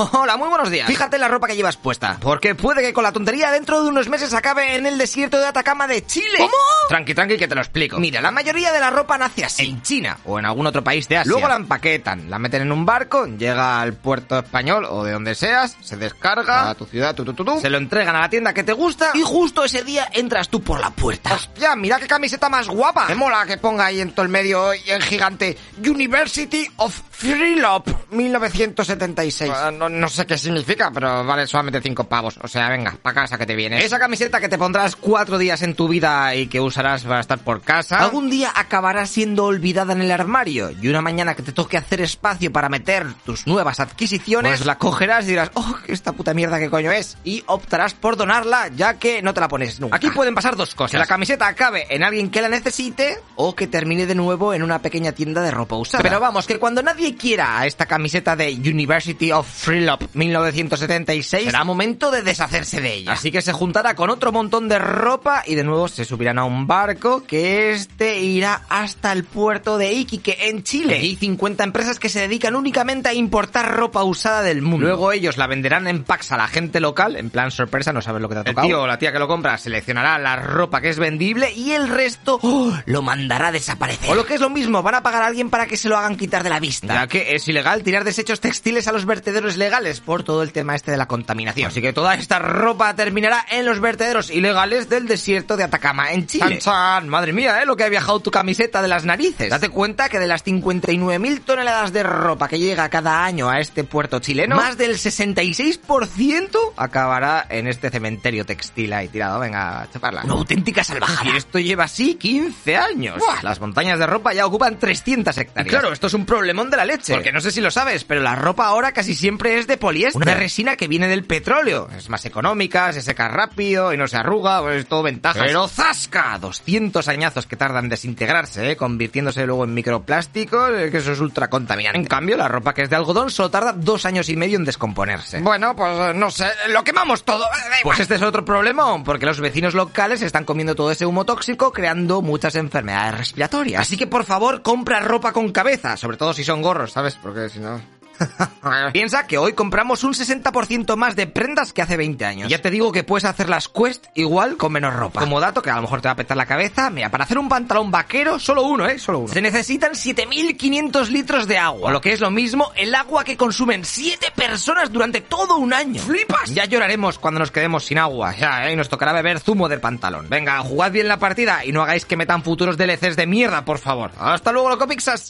Hola, muy buenos días. Fíjate la ropa que llevas puesta, porque puede que con la tontería dentro de unos meses acabe en el desierto de Atacama de Chile. ¿Cómo? Tranqui, tranqui, que te lo explico. Mira, la mayoría de la ropa nace así, en China o en algún otro país de Asia. Luego la empaquetan, la meten en un barco, llega al puerto español o de donde seas, se descarga a tu ciudad, tu, tu, tu, tu, se lo entregan a la tienda que te gusta y justo ese día entras tú por la puerta. Hostia, mira qué camiseta más guapa. Me mola que ponga ahí en todo el medio y en gigante University of Freelop 1976. Ah, no, no sé qué significa, pero vale solamente cinco pavos. O sea, venga, pa' casa que te vienes. Esa camiseta que te pondrás cuatro días en tu vida y que usarás para estar por casa, algún día acabará siendo olvidada en el armario y una mañana que te toque hacer espacio para meter tus nuevas adquisiciones, pues la cogerás y dirás, oh, esta puta mierda que coño es, y optarás por donarla ya que no te la pones nunca. Aquí pueden pasar dos cosas. Que la camiseta acabe en alguien que la necesite o que termine de nuevo en una pequeña tienda de ropa usada. Pero vamos, que cuando nadie quiera a esta camiseta de University of Freelop 1976, será momento de deshacerse de ella. Así que se juntará con otro montón de ropa y de nuevo se subirán a un barco que este irá hasta el puerto de Iquique, en Chile. Hay 50 empresas que se dedican únicamente a importar ropa usada del mundo. Luego ellos la venderán en packs a la gente local, en plan sorpresa, no sabes lo que te ha tocado. El tío o la tía que lo compra seleccionará la ropa que es vendible y el resto ¡oh! lo mandará a desaparecer. O lo que es lo mismo, van a pagar a alguien para que se lo hagan quitar de la vista. Ya que es ilegal tirar desechos textiles a los vertederos legales por todo el tema este de la contaminación. Así que toda esta ropa terminará en los vertederos ilegales del desierto de Atacama, en Chile. Chan, chan. Madre mía, ¿eh? Lo que ha viajado tu camiseta de las narices. Date cuenta que de las 59.000 toneladas de ropa que llega cada año a este puerto chileno, más del 66% acabará en este cementerio textil ahí tirado. Venga, chaparla. Una auténtica salvajada. Y esto lleva así 15 años. Buah. Las montañas de ropa ya ocupan 300 hectáreas. claro, esto es un problemón de la leche. Porque no sé si lo sabes, pero la ropa ahora casi siempre es de poliéster. Una resina que viene del petróleo. Es más económica, se seca rápido y no se arruga, pues es todo ventaja. Pero ¡zasca! 200 añazos que tardan en desintegrarse, ¿eh? convirtiéndose luego en microplásticos, eh, que eso es ultra contaminante. En cambio, la ropa que es de algodón solo tarda dos años y medio en descomponerse. Bueno, pues eh, no sé, lo quemamos todo. Pues este es otro problema, porque los vecinos locales están comiendo todo ese humo tóxico, creando muchas enfermedades respiratorias. Así que por favor, compra ropa con cabeza, sobre todo si son gorros, ¿sabes? Porque si no... Piensa que hoy compramos un 60% más de prendas que hace 20 años. Ya te digo que puedes hacer las quest igual con menos ropa. Como dato que a lo mejor te va a petar la cabeza, mira, para hacer un pantalón vaquero, solo uno, ¿eh? Solo uno. Se necesitan 7500 litros de agua. O lo que es lo mismo, el agua que consumen 7 personas durante todo un año. ¡Flipas! Ya lloraremos cuando nos quedemos sin agua. Ya, ¿eh? Y nos tocará beber zumo del pantalón. Venga, jugad bien la partida y no hagáis que metan futuros DLCs de mierda, por favor. Hasta luego, loco Pixas.